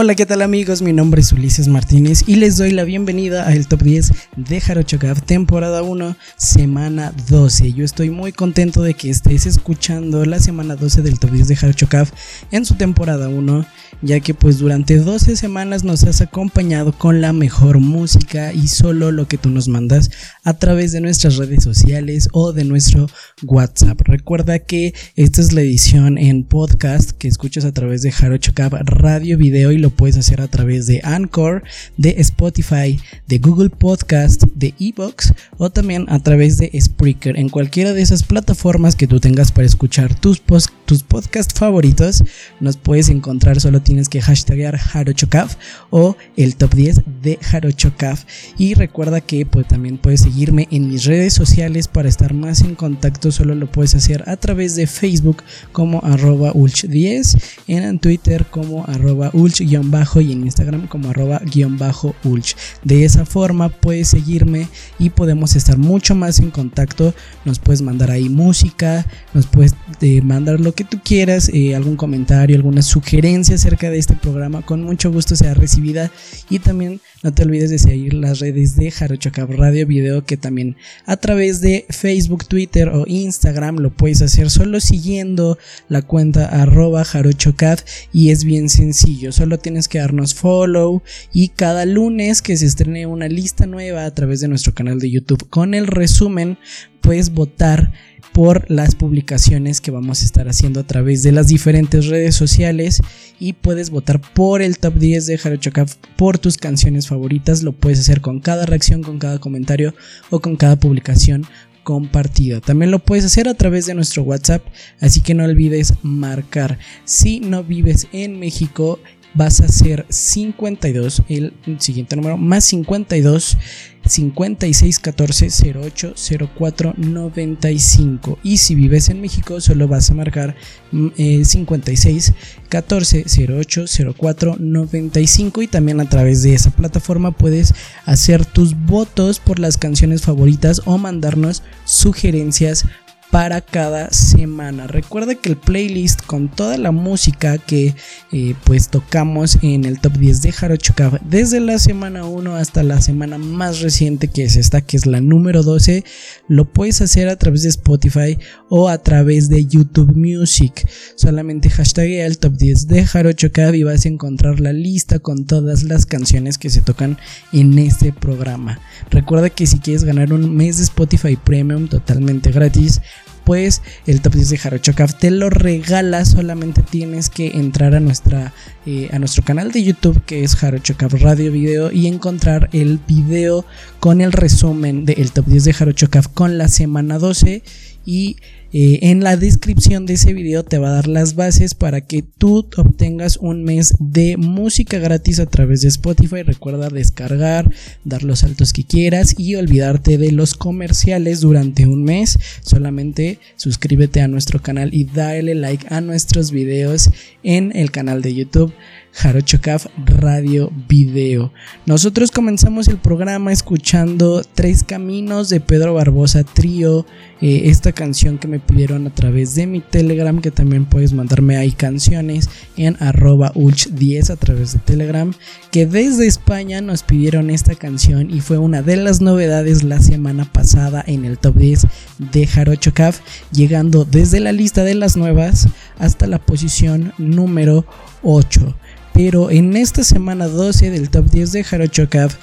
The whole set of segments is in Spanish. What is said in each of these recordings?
Hola, ¿qué tal amigos? Mi nombre es Ulises Martínez y les doy la bienvenida al Top 10 de Jarochocaf, temporada 1, semana 12. Yo estoy muy contento de que estéis escuchando la semana 12 del Top 10 de Jarochocaf en su temporada 1, ya que pues durante 12 semanas nos has acompañado con la mejor música y solo lo que tú nos mandas a través de nuestras redes sociales o de nuestro WhatsApp. Recuerda que esta es la edición en podcast que escuchas a través de Jarochocaf Radio, Video y lo puedes hacer a través de Anchor, de Spotify, de Google Podcast, de Evox o también a través de Spreaker. En cualquiera de esas plataformas que tú tengas para escuchar tus, tus podcasts favoritos, nos puedes encontrar. Solo tienes que hashtaggear Jarochocaf o el top 10 de Jarochocaf. Y recuerda que pues, también puedes seguirme en mis redes sociales para estar más en contacto. Solo lo puedes hacer a través de Facebook como arroba ulch10, en Twitter como arroba ulch bajo y en Instagram como arroba guion bajo ulch. De esa forma puedes seguirme y podemos estar mucho más en contacto. Nos puedes mandar ahí música, nos puedes eh, mandar lo que tú quieras, eh, algún comentario, alguna sugerencia acerca de este programa. Con mucho gusto sea recibida y también no te olvides de seguir las redes de Jarochocap Radio Video que también a través de Facebook, Twitter o Instagram lo puedes hacer solo siguiendo la cuenta arroba jarochocap y es bien sencillo. Solo tienes que darnos follow y cada lunes que se estrene una lista nueva a través de nuestro canal de YouTube con el resumen puedes votar por las publicaciones que vamos a estar haciendo a través de las diferentes redes sociales y puedes votar por el top 10 de Jarochocaf por tus canciones favoritas. Lo puedes hacer con cada reacción, con cada comentario o con cada publicación compartida. También lo puedes hacer a través de nuestro WhatsApp, así que no olvides marcar. Si no vives en México, vas a ser 52, el siguiente número, más 52 56 14 08 04 95 y si vives en México solo vas a marcar 56 14 08 04 95 y también a través de esa plataforma puedes hacer tus votos por las canciones favoritas o mandarnos sugerencias para cada semana. Recuerda que el playlist con toda la música que eh, pues tocamos en el top 10 de Jarocho desde la semana 1 hasta la semana más reciente que es esta que es la número 12 lo puedes hacer a través de Spotify o a través de YouTube Music. Solamente hashtag el top 10 de Jarocho y vas a encontrar la lista con todas las canciones que se tocan en este programa. Recuerda que si quieres ganar un mes de Spotify Premium totalmente gratis pues el top 10 de Jarochocaf te lo regala. Solamente tienes que entrar a, nuestra, eh, a nuestro canal de YouTube que es Jarochocaf Radio Video y encontrar el video con el resumen del top 10 de Jarochocaf con la semana 12 y eh, en la descripción de ese video te va a dar las bases para que tú obtengas un mes de música gratis a través de Spotify. Recuerda descargar, dar los saltos que quieras y olvidarte de los comerciales durante un mes. Solamente suscríbete a nuestro canal y dale like a nuestros videos en el canal de YouTube. Jarochocaf Radio Video. Nosotros comenzamos el programa escuchando Tres Caminos de Pedro Barbosa Trío, eh, esta canción que me pidieron a través de mi Telegram, que también puedes mandarme ahí canciones en arroba ulch10 a través de Telegram, que desde España nos pidieron esta canción y fue una de las novedades la semana pasada en el top 10 de Jarochocaf, llegando desde la lista de las nuevas hasta la posición número 8 pero en esta semana 12 del top 10 de Jarochocaf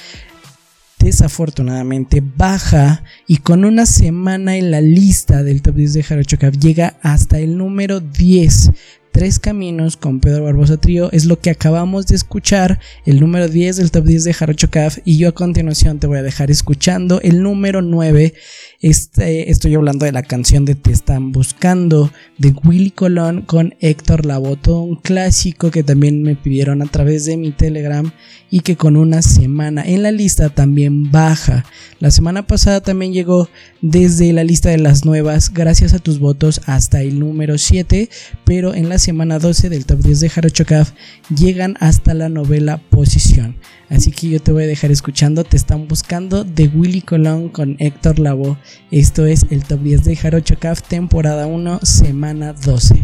desafortunadamente baja y con una semana en la lista del top 10 de Jarochocaf llega hasta el número 10 Tres Caminos con Pedro Barbosa Trío es lo que acabamos de escuchar, el número 10 del top 10 de Jarocho Caf y yo a continuación te voy a dejar escuchando el número 9. Este, estoy hablando de la canción de Te están buscando de Willy Colón con Héctor Lavoto, un clásico que también me pidieron a través de mi Telegram y que con una semana en la lista también baja. La semana pasada también llegó desde la lista de las nuevas gracias a tus votos hasta el número 7, pero en la semana 12 del top 10 de Jarochocaf llegan hasta la novela posición. Así que yo te voy a dejar escuchando, te están buscando de Willy Colón con Héctor Lavoe. Esto es el top 10 de Jarochocaf temporada 1, semana 12.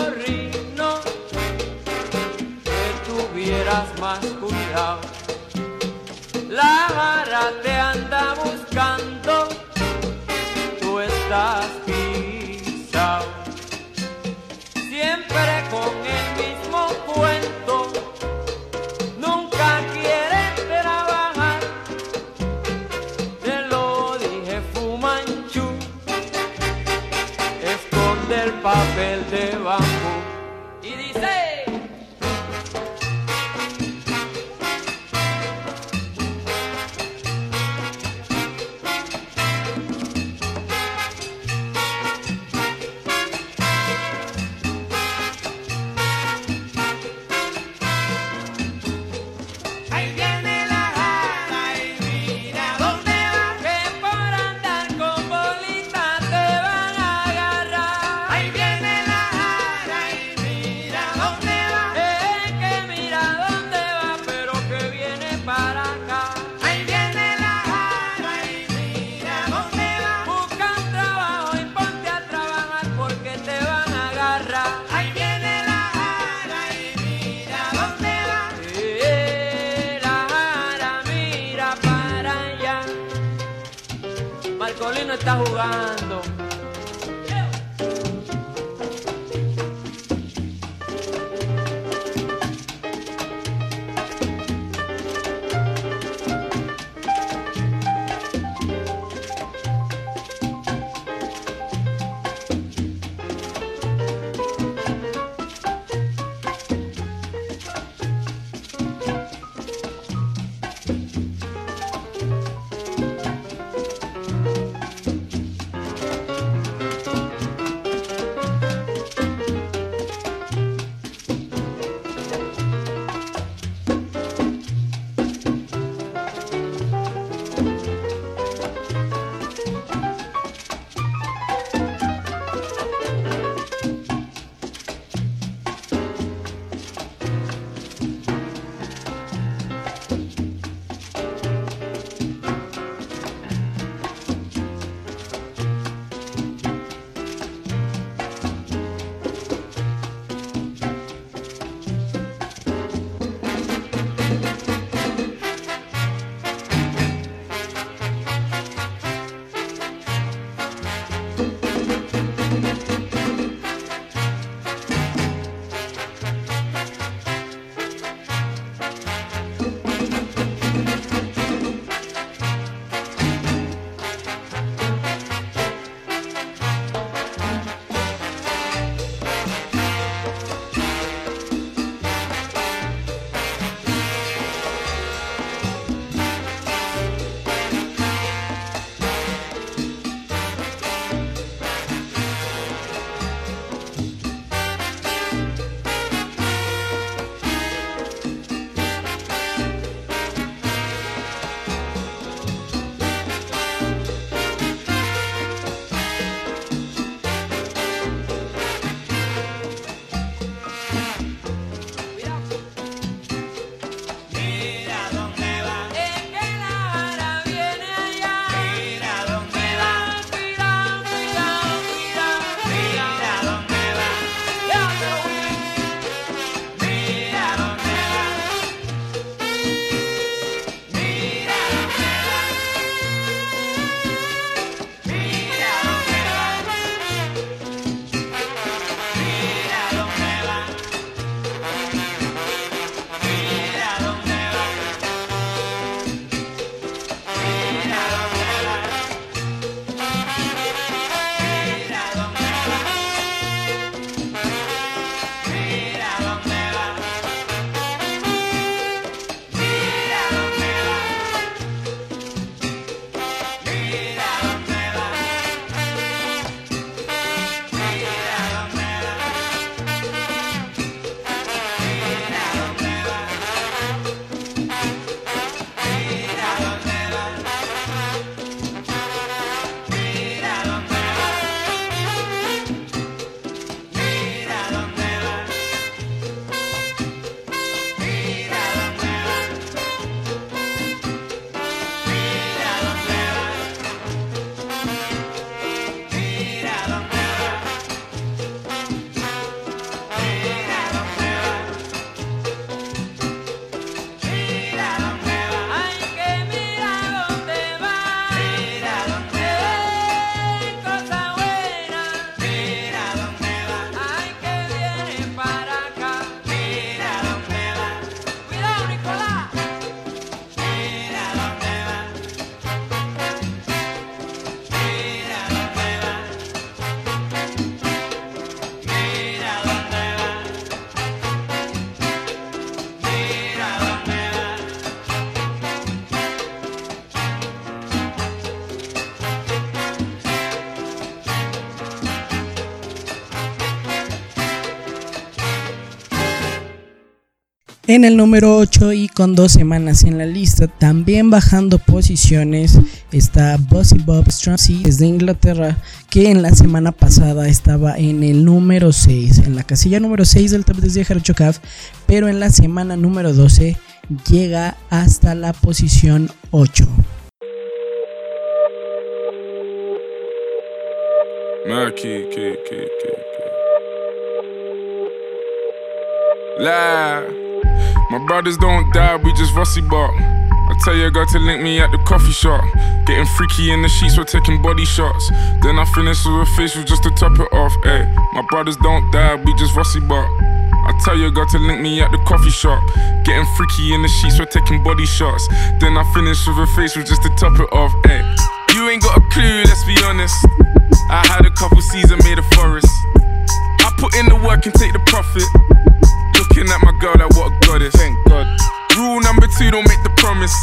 Marco Rino, que tuvieras más cuidado. La En el número 8 y con dos semanas en la lista, también bajando posiciones, está Bossy Bob Strumsy desde Inglaterra, que en la semana pasada estaba en el número 6, en la casilla número 6 del top 10 de Harochokaf, pero en la semana número 12 llega hasta la posición 8. Murky, key, key, key, key. Lie. My brothers don't die, we just rusty bark. I tell your girl to link me at the coffee shop. Getting freaky in the sheets, we're taking body shots. Then I finish with a facial just to top it off. Ay, my brothers don't die, we just rusty bark. I tell your girl to link me at the coffee shop. Getting freaky in the sheets, we're taking body shots. Then I finish with a facial just to top it off. Ay, you ain't got a clue, let's be honest. I had a couple seasons made a forest. I put in the work and take the profit. Looking at my girl, like what a goddess. Thank God. Rule number two, don't make the promise.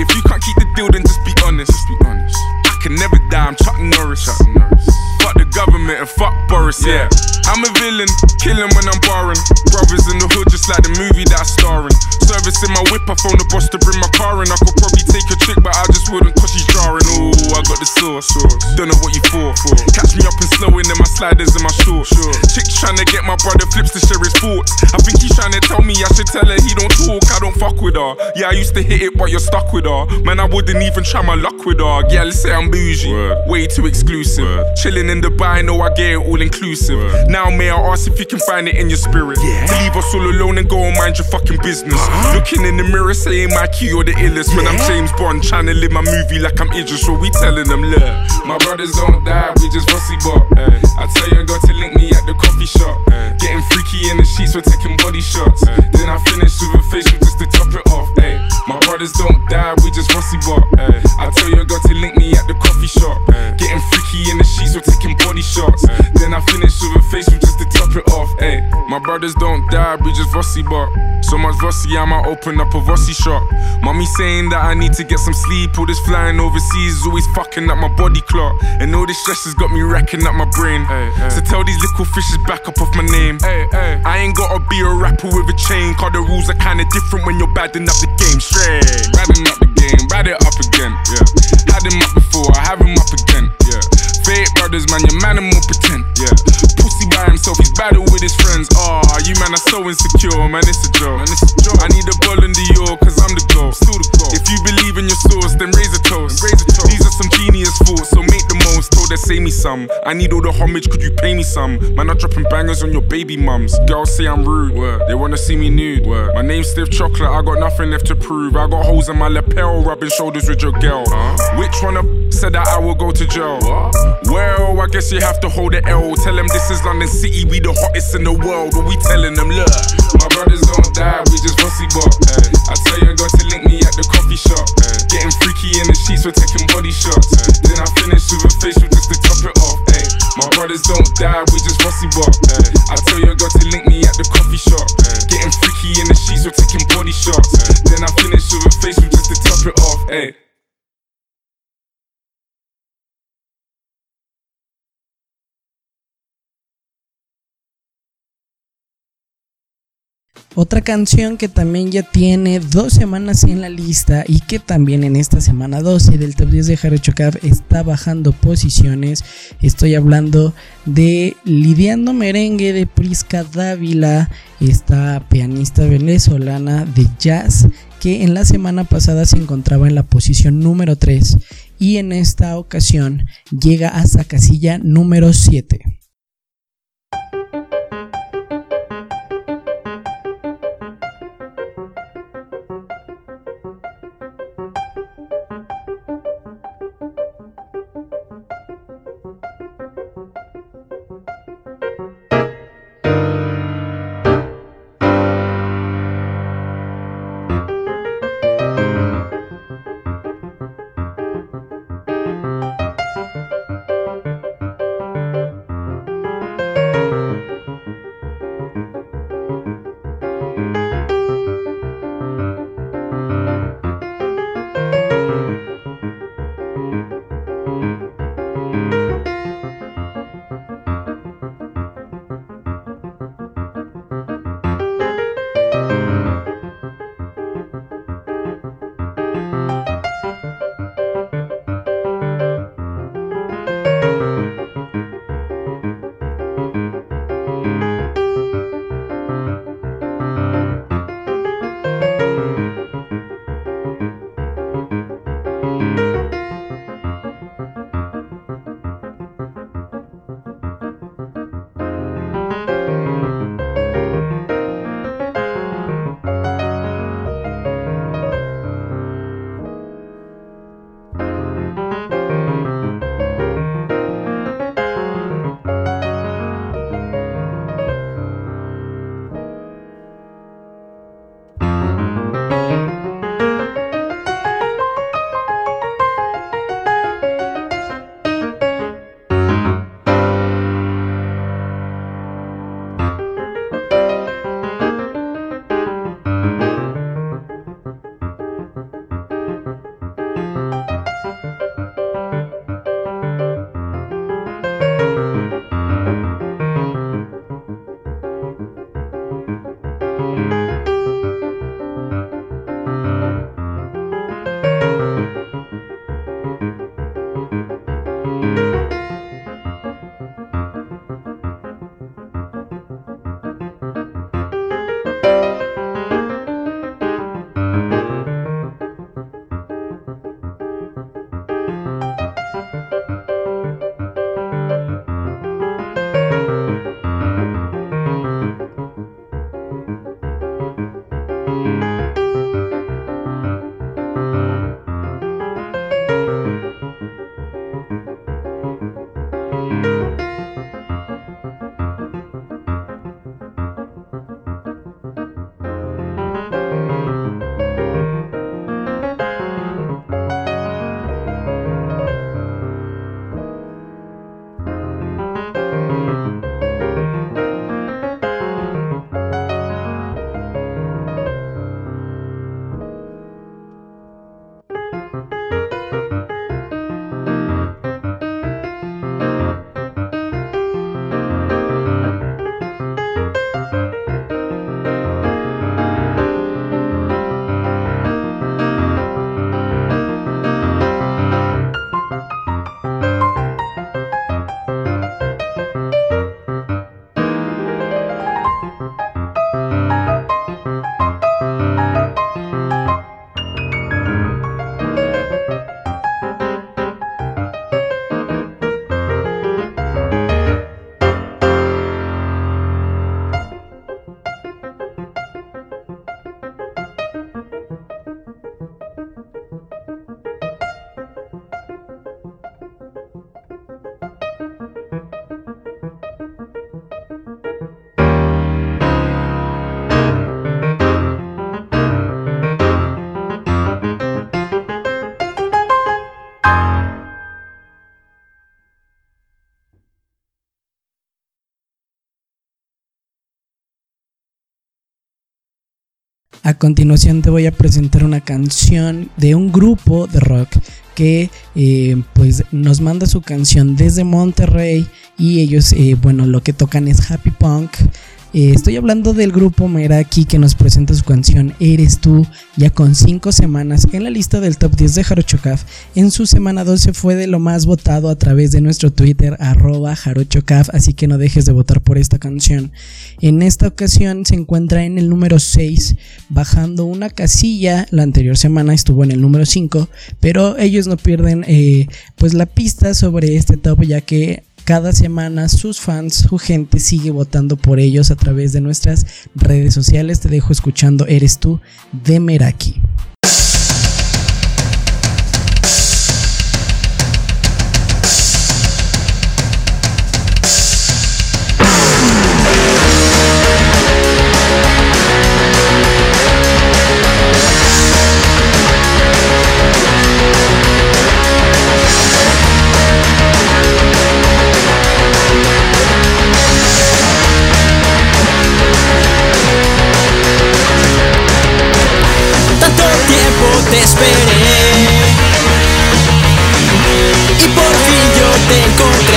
If you can't keep the deal, then just be honest. Just be honest. I can never die, I'm Chuck Norris. Chuck Norris. Fuck the government and fuck Boris, yeah. I'm a villain, killing when I'm barring. Brothers in the hood, just like the movie that I star in. Service in my whip, I phone the boss to bring my car in. I could probably take a chick, but I just wouldn't cause she's jarring. Ooh, I got the sauce. Don't know what you for. Catch me up and slowing in my sliders and my shorts. Chick trying to get my brother flips to share his thoughts. I think he's trying to tell me I should tell her he don't talk, I don't fuck with her. Yeah, I used to hit it, but you're stuck with her. Man, I wouldn't even try my luck with her. Yeah, let's say I'm bougie. Way too exclusive. Chilling in Dubai, know I get it all inclusive. Now, may I ask if you can find it in your spirit? To leave us all alone and go and mind your fucking business. Looking in the mirror, saying my key or the illest. When I'm James Bond, trying to live my movie like I'm Idris. So we telling them, look, my brothers don't die, we just fussy bop. Eh. I tell you, got to link me at the coffee shop. Eh. Getting freaky in the sheets, we're taking body shots. Eh. Then I finish with a facial just to top it off. Ay. My brothers don't die, we just fussy bop. I tell you, got to link me at the coffee shop. Getting freaky in the sheets, we're taking body shots. Then I finish with a facial just to top it off. Ay. My brothers don't die, we just fussy bop. So much Vossi, I might open up a Rossi shop. Mommy saying that I need to get some sleep. All this flying overseas is always fucking up my body clock. And all this stress has got me racking up my brain. So tell these little fishes back up off my name. I ain't gotta be a rapper with a chain. Cause the rules are kinda different when you're badding up the game. Straight. Badding up the game, bad it up again. Yeah. Had him up before, I have him up again. Yeah. Fake brothers, man, your man and more pretend. Yeah. Pussy by himself, he's battle with his friends. Ah, you man are so insecure, man, it's a joke. Man, it's a joke. I need a ball in the York, cause I'm the goal. Still the goal. If you believe in your source, then raise a toast. raise a toast. These are some genius thoughts, so make the most. Told her, say me some. I need all the homage, could you pay me some? Man, I'm dropping bangers on your baby mums. Girls say I'm rude, Word. they wanna see me nude. Word. My name's Stiff Chocolate, I got nothing left to prove. I got holes in my lapel, rubbing shoulders with your girl. Which one of said that I will go to jail? Well, I guess you have to hold the L. Tell them this is London City, we the hottest in the world. What we telling them, look, my brothers don't die, we just fussy bop. I tell you, got to link me at the coffee shop. Getting freaky in the sheets, we're taking body shots. Then I finish with a facial just to top it off. My brothers don't die, we just fussy bop. I tell you, got to link me at the coffee shop. Getting freaky in the sheets, we're taking body shots. Then I finish with a facial just to top it off. Otra canción que también ya tiene dos semanas en la lista y que también en esta semana 12 del top 10 de Jarochocab está bajando posiciones. Estoy hablando de Lidiando Merengue de Prisca Dávila, esta pianista venezolana de jazz que en la semana pasada se encontraba en la posición número 3 y en esta ocasión llega hasta casilla número 7. A continuación te voy a presentar una canción de un grupo de rock que eh, pues nos manda su canción desde Monterrey y ellos eh, bueno lo que tocan es happy punk eh, estoy hablando del grupo Meraki que nos presenta su canción Eres tú, ya con 5 semanas en la lista del top 10 de Jarochocaf. En su semana 12 fue de lo más votado a través de nuestro Twitter, arroba Jarochocaf, así que no dejes de votar por esta canción. En esta ocasión se encuentra en el número 6, bajando una casilla. La anterior semana estuvo en el número 5, pero ellos no pierden eh, pues la pista sobre este top, ya que cada semana sus fans, su gente sigue votando por ellos a través de nuestras redes sociales. Te dejo escuchando Eres tú de Meraki. te encontré.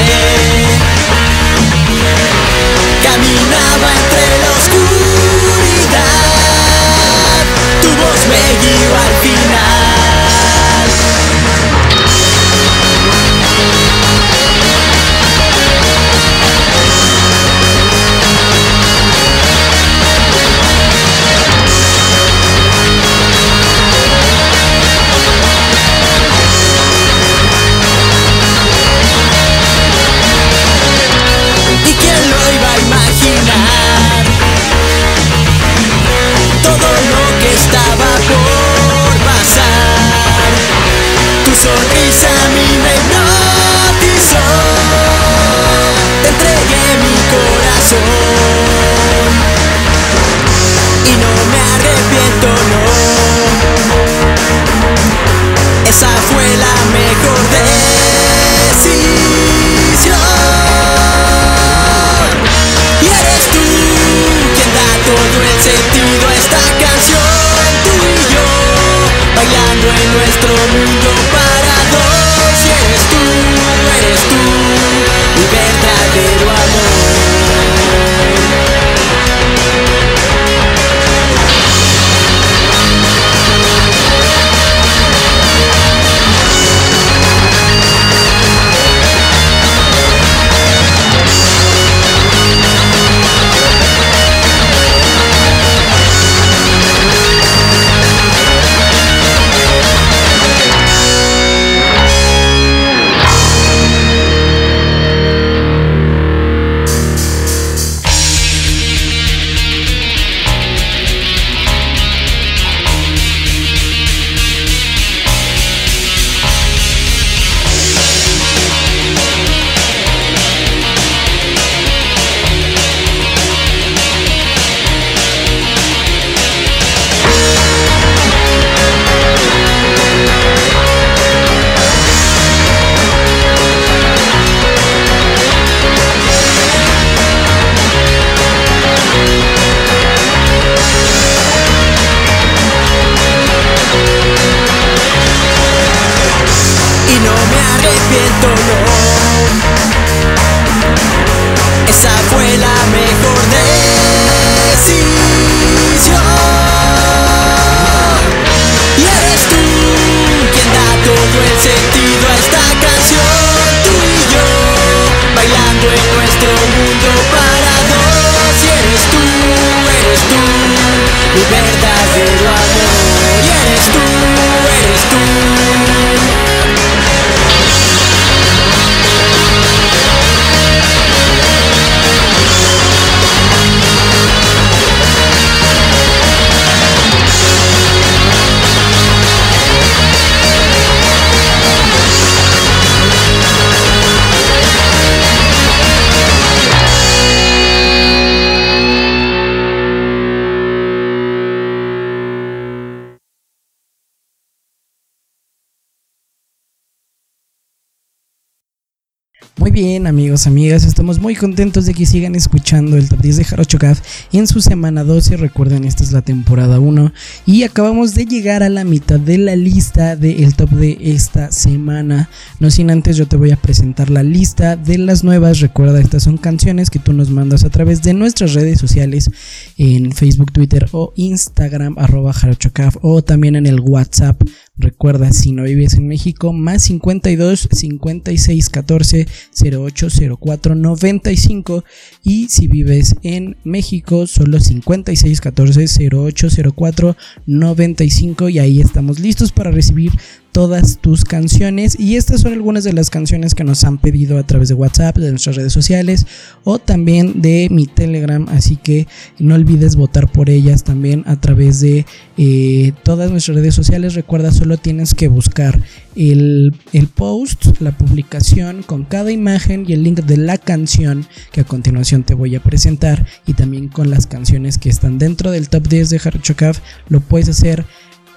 Amigos, amigas. Estamos muy contentos de que sigan escuchando el top 10 de Jarocho Caf en su semana 12. Recuerden, esta es la temporada 1. Y acabamos de llegar a la mitad de la lista del top de esta semana. No sin antes, yo te voy a presentar la lista de las nuevas. Recuerda, estas son canciones que tú nos mandas a través de nuestras redes sociales en Facebook, Twitter o Instagram, arroba jarochocaf, o también en el WhatsApp Recuerda, si no vives en México, más 52 56 14 08 04 95. Y si vives en México, solo 56 14 08 04 95. Y ahí estamos listos para recibir todas tus canciones. Y estas son algunas de las canciones que nos han pedido a través de WhatsApp, de nuestras redes sociales o también de mi Telegram, así que no olvides votar por ellas también a través de eh, todas nuestras redes sociales. Recuerda, solo tienes que buscar el, el post, la publicación con cada imagen y el link de la canción que a continuación te voy a presentar. Y también con las canciones que están dentro del top 10 de Harchokaf, lo puedes hacer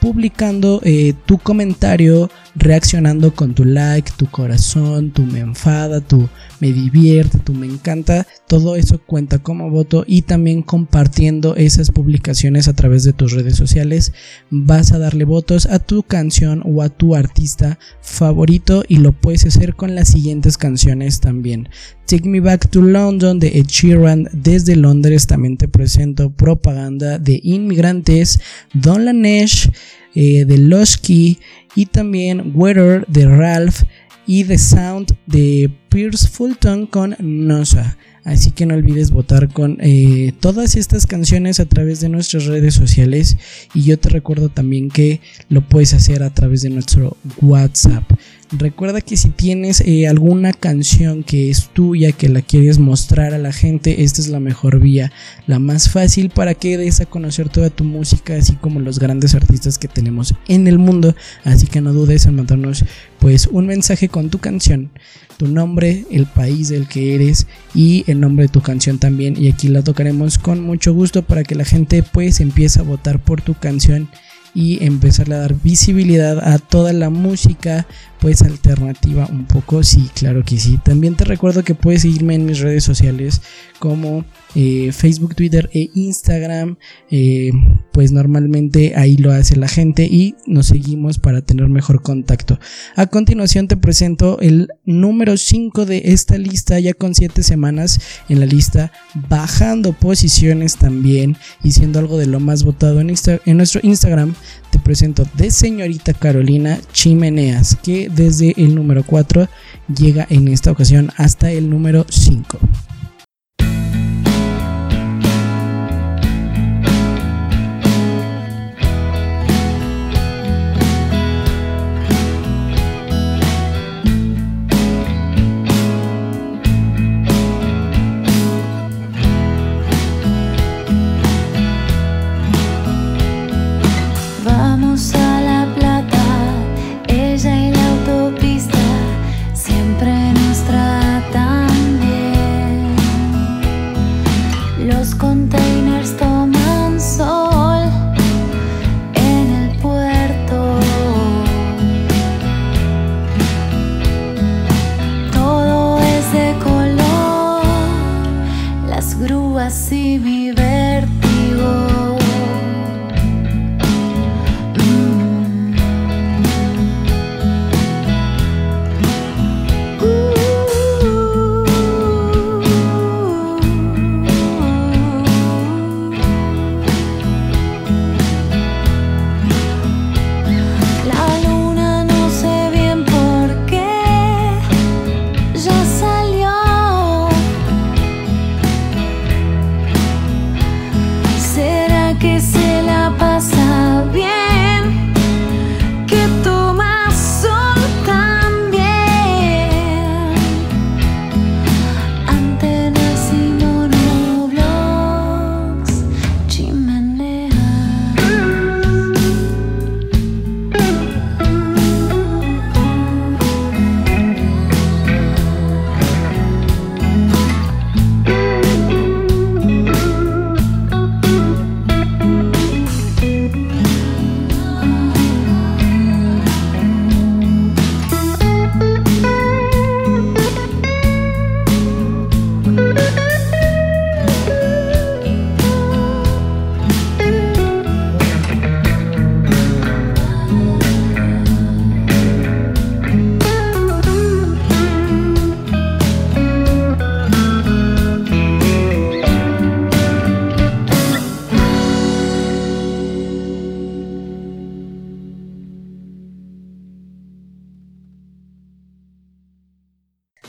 publicando eh, tu comentario, reaccionando con tu like, tu corazón, tu me enfada, tu me divierte, tu me encanta. Todo eso cuenta como voto y también compartiendo esas publicaciones a través de tus redes sociales. Vas a darle votos a tu canción o a tu artista favorito y lo puedes hacer con las siguientes canciones también. Take Me Back to London de Ed Sheeran desde Londres. También te presento propaganda de inmigrantes. Don Lanesh eh, de Losky y también Weather de Ralph y The Sound de Pierce Fulton con Nosa. Así que no olvides votar con eh, todas estas canciones a través de nuestras redes sociales. Y yo te recuerdo también que lo puedes hacer a través de nuestro WhatsApp. Recuerda que si tienes eh, alguna canción que es tuya, que la quieres mostrar a la gente, esta es la mejor vía, la más fácil para que des a conocer toda tu música, así como los grandes artistas que tenemos en el mundo. Así que no dudes en mandarnos pues un mensaje con tu canción, tu nombre, el país del que eres y el nombre de tu canción también. Y aquí la tocaremos con mucho gusto para que la gente pues empiece a votar por tu canción y empezar a dar visibilidad a toda la música pues alternativa un poco sí claro que sí. También te recuerdo que puedes seguirme en mis redes sociales como eh, Facebook Twitter e Instagram. Eh, pues normalmente ahí lo hace la gente y nos seguimos para tener mejor contacto. A continuación te presento el número 5 de esta lista ya con 7 semanas en la lista bajando posiciones también y siendo algo de lo más votado en, Insta- en nuestro Instagram. Te presento de señorita Carolina Chimeneas, que desde el número 4 llega en esta ocasión hasta el número 5.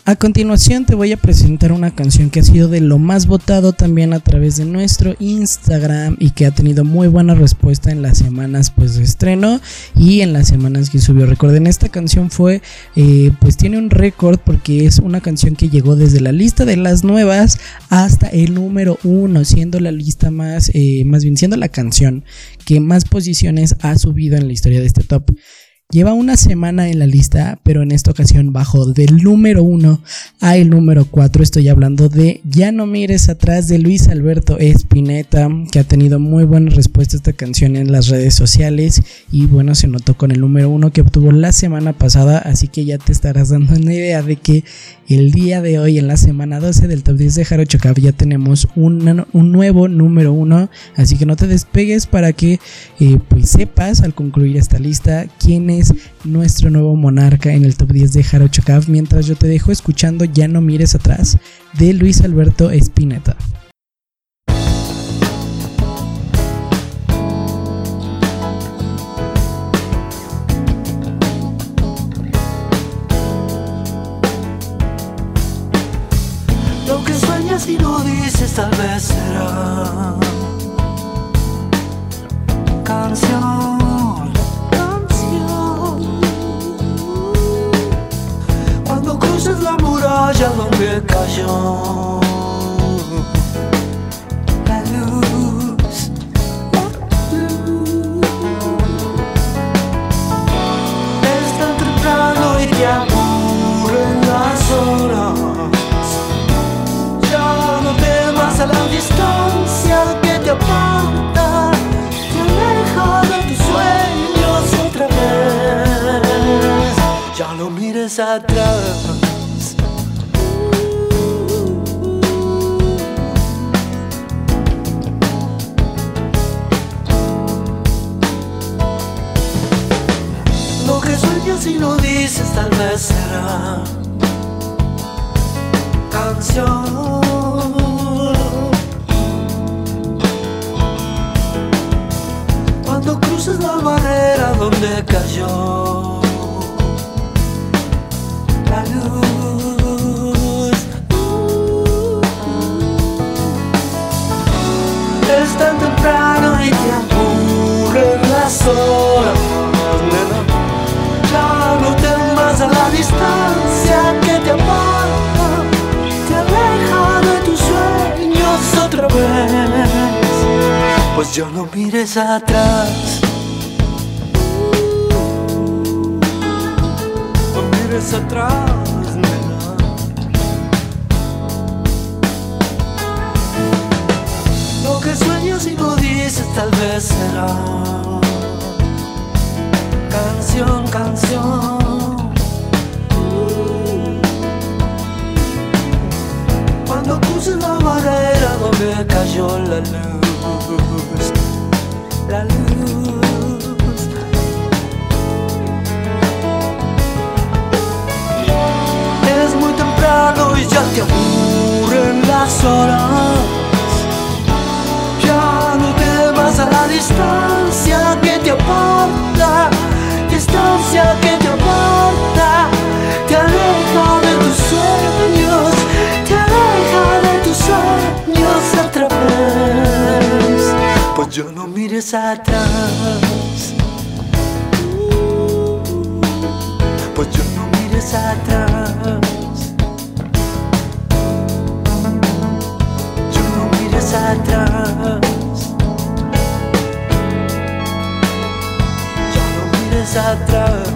A continuación te voy a presentar una canción que ha sido de lo más votado también a través de nuestro Instagram y que ha tenido muy buena respuesta en las semanas pues de estreno y en las semanas que subió. Recuerden, esta canción fue eh, pues tiene un récord porque es una canción que llegó desde la lista de las nuevas hasta el número uno, siendo la lista más, eh, más bien siendo la canción que más posiciones ha subido en la historia de este top. Lleva una semana en la lista, pero en esta ocasión bajó del número 1 al número 4. Estoy hablando de Ya no mires atrás de Luis Alberto Espineta, que ha tenido muy buena respuesta a esta canción en las redes sociales. Y bueno, se notó con el número 1 que obtuvo la semana pasada, así que ya te estarás dando una idea de que el día de hoy, en la semana 12 del top 10 de Jarocho Cab, ya tenemos un, un nuevo número 1. Así que no te despegues para que eh, pues sepas al concluir esta lista quién es nuestro nuevo monarca en el top 10 de Jarocho Cab. Mientras yo te dejo escuchando Ya no mires atrás de Luis Alberto Espineta. Dices tal vez será canción, canción. Cuando cruces la muralla donde cayó mires atrás. Lo que sueñas y no dices tal vez será canción. Cuando cruces la barrera donde cayó horas, nena. Ya no temas a la distancia que te aparta, te aleja de tus sueños otra vez. Pues yo no mires atrás. No mires atrás. Lo que sueñas y no dices tal vez será canción, canción. Cuando cruces la barrera donde cayó la luz, la luz. Es muy temprano y ya te aburren las horas. Ya no temas a la distancia Yo no mires atrás. Pues yo no mires atrás. Yo no mires atrás. Ya no mires atrás.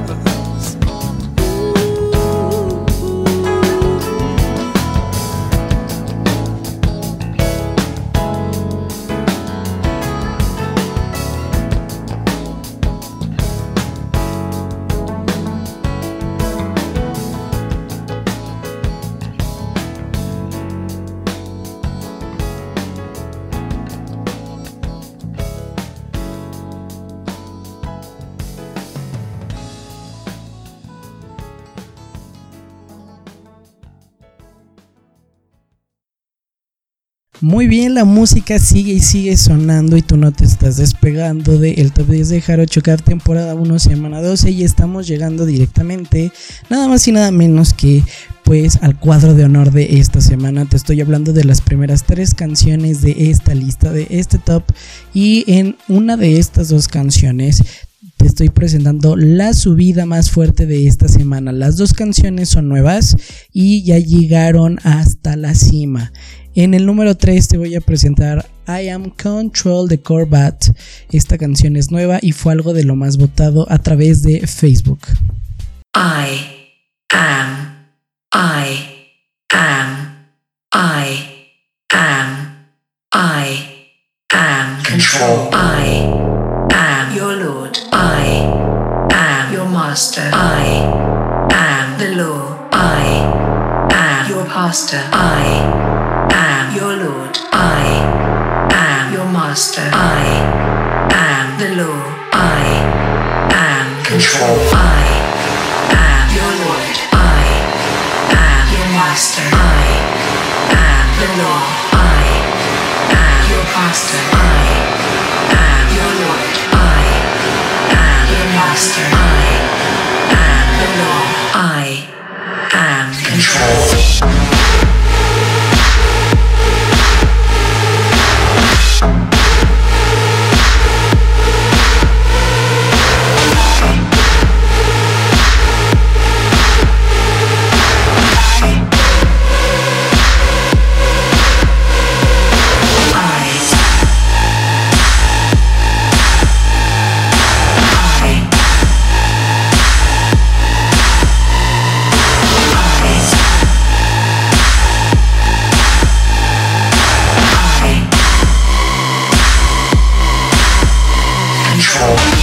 Muy bien, la música sigue y sigue sonando y tú no te estás despegando de el top 10 de Jarocho Caf temporada 1 semana 12 y estamos llegando directamente nada más y nada menos que pues al cuadro de honor de esta semana. Te estoy hablando de las primeras tres canciones de esta lista, de este top y en una de estas dos canciones te estoy presentando la subida más fuerte de esta semana. Las dos canciones son nuevas y ya llegaron hasta la cima. En el número 3 te voy a presentar I Am Control de Corbat. Esta canción es nueva y fue algo de lo más votado a través de Facebook. I am. I am. I am. I am. Control. I am your lord. I am your master. I am the law. I am your pastor. I master. I am the law. I am control. I am your lord. I am your master. I am the law. I am your pastor. I am your lord. I am your master. I am the law. I am control. I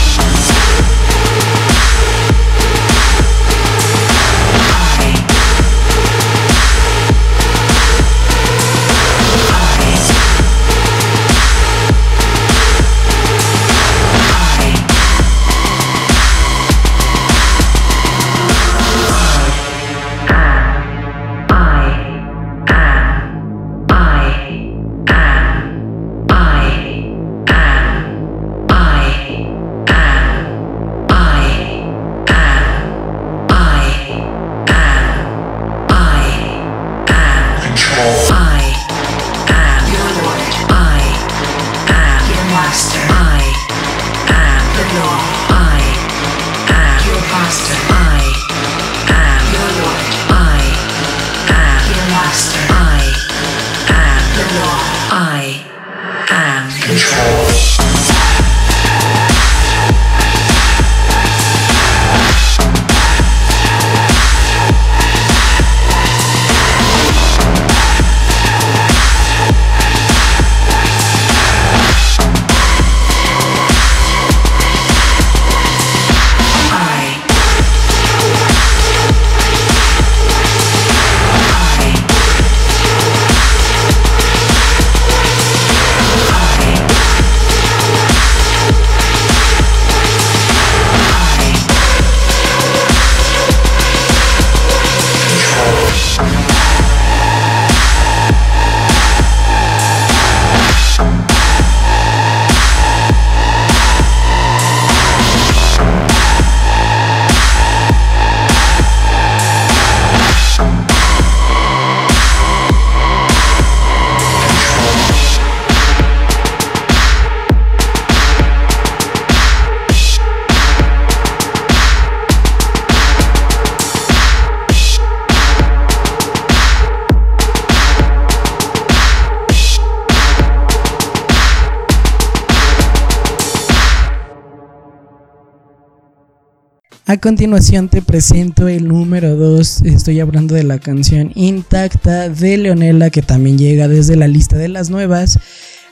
A continuación te presento el número 2. Estoy hablando de la canción Intacta de Leonela que también llega desde la lista de las nuevas.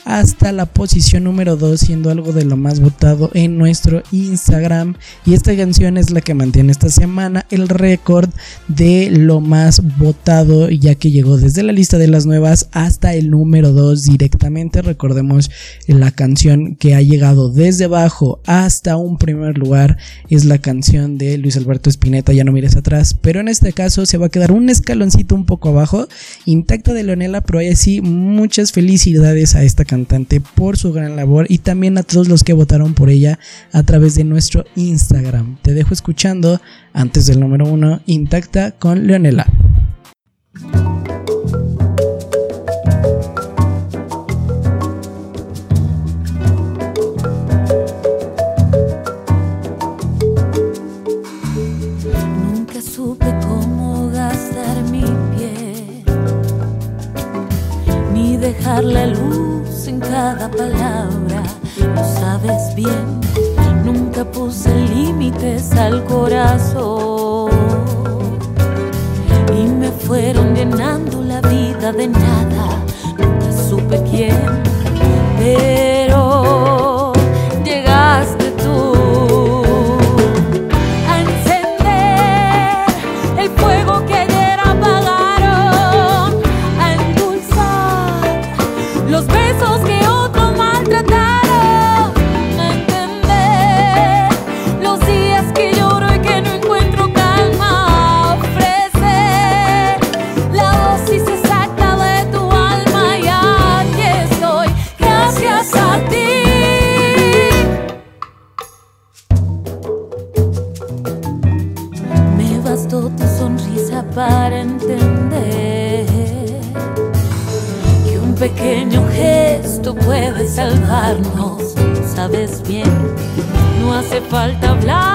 Hasta la posición número 2, siendo algo de lo más votado en nuestro Instagram. Y esta canción es la que mantiene esta semana el récord de lo más votado, ya que llegó desde la lista de las nuevas hasta el número 2 directamente. Recordemos la canción que ha llegado desde abajo hasta un primer lugar es la canción de Luis Alberto Spinetta, Ya no mires atrás. Pero en este caso se va a quedar un escaloncito un poco abajo, intacta de Leonela, pero hay así muchas felicidades a esta cantante por su gran labor y también a todos los que votaron por ella a través de nuestro Instagram. Te dejo escuchando antes del número uno, intacta con Leonela. Nunca supe cómo gastar mi piel, ni dejar la luz cada palabra, lo sabes bien. Nunca puse límites al corazón y me fueron llenando la vida de nada. Nunca supe quién, pero sabes bien, no hace falta hablar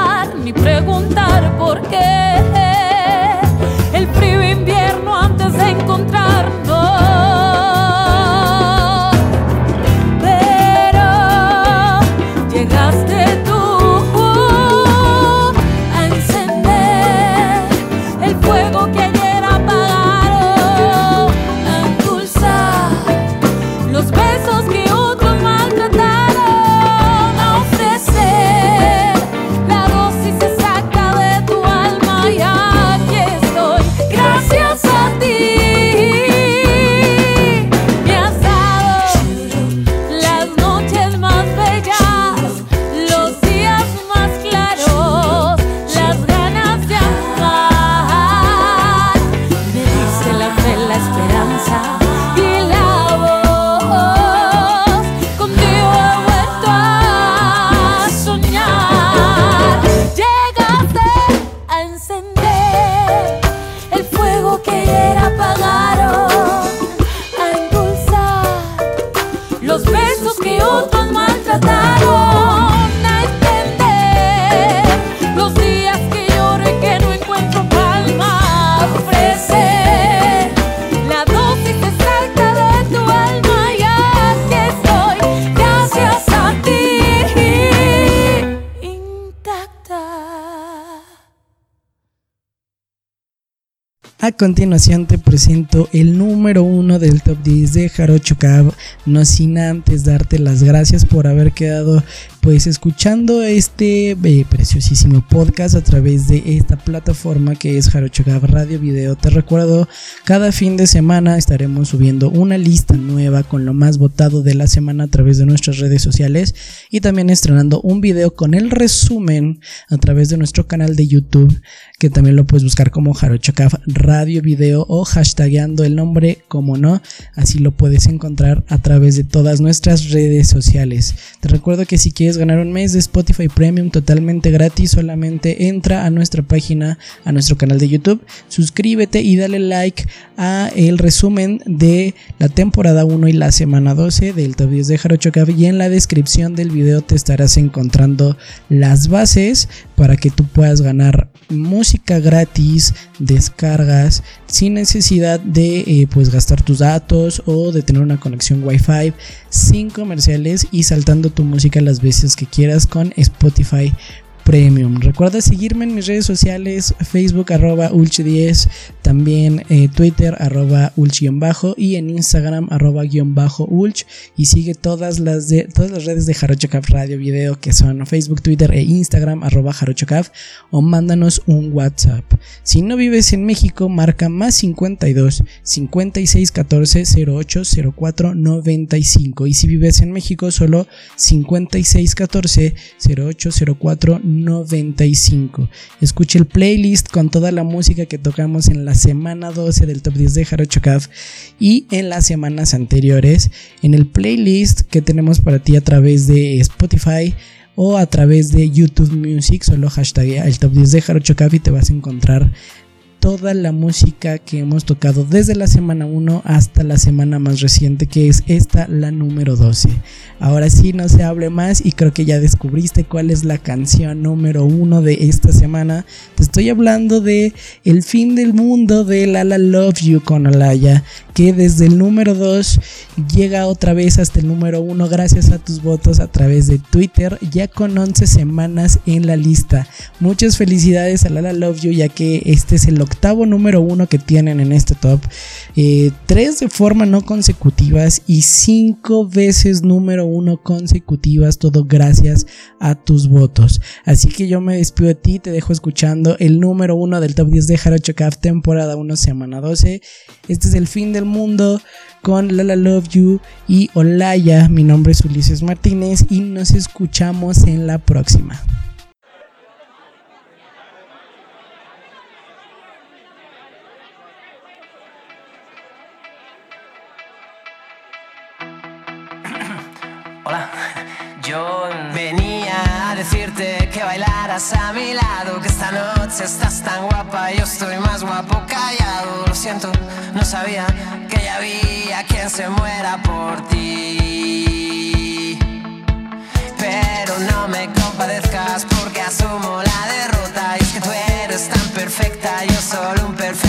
continuación te presento el número uno del top 10 de Jarocho Cab, no sin antes darte las gracias por haber quedado pues escuchando este eh, preciosísimo podcast a través de esta plataforma que es Jarocho Cab Radio Video. Te recuerdo, cada fin de semana estaremos subiendo una lista nueva con lo más votado de la semana a través de nuestras redes sociales y también estrenando un video con el resumen a través de nuestro canal de YouTube que también lo puedes buscar como Jarocho Caf Radio Video o hashtagueando el nombre como no, así lo puedes encontrar a través de todas nuestras redes sociales. Te recuerdo que si quieres ganar un mes de Spotify Premium totalmente gratis, solamente entra a nuestra página, a nuestro canal de YouTube, suscríbete y dale like a el resumen de la temporada 1 y la semana 12 del Top 10 de Jarocho y en la descripción del video te estarás encontrando las bases para que tú puedas ganar música gratis, descargas sin necesidad de eh, pues gastar tus datos o de tener una conexión wifi sin comerciales y saltando tu música las veces que quieras con Spotify Premium. Recuerda seguirme en mis redes sociales, Facebook arroba ulch10, también eh, Twitter arroba ulch-bajo y en Instagram arroba guion bajo ulch y sigue todas las, de, todas las redes de Jarochocaf Radio Video que son Facebook, Twitter e Instagram arroba jarochocaf o mándanos un WhatsApp. Si no vives en México, marca más 52 56 14 08 04 95 y si vives en México, solo 56 14 08 04 95. Escuche el playlist con toda la música que tocamos en la semana 12 del Top 10 de Jarocho Caf y en las semanas anteriores. En el playlist que tenemos para ti a través de Spotify o a través de YouTube Music, solo hashtag el Top 10 de Jarocho Caf y te vas a encontrar toda la música que hemos tocado desde la semana 1 hasta la semana más reciente que es esta la número 12. Ahora sí no se hable más y creo que ya descubriste cuál es la canción número 1 de esta semana. Te estoy hablando de El fin del mundo de La La Love You con Olaya que desde el número 2 llega otra vez hasta el número 1 gracias a tus votos a través de Twitter ya con 11 semanas en la lista. Muchas felicidades a Lala Love You ya que este es el octavo número 1 que tienen en este top. Eh, tres de forma no consecutivas y cinco veces número 1 consecutivas, todo gracias a tus votos. Así que yo me despido de ti, te dejo escuchando el número 1 del top 10 de Jarocho Caf temporada 1 semana 12. Este es el fin del mundo con Lala Love You y Olaya. Mi nombre es Ulises Martínez y nos escuchamos en la próxima. decirte que bailaras a mi lado Que esta noche estás tan guapa, yo estoy más guapo callado. Lo siento, no sabía que ya había quien se muera por ti. Pero no me compadezcas porque asumo la derrota Y es que tú eres tan perfecta, yo solo un perfecto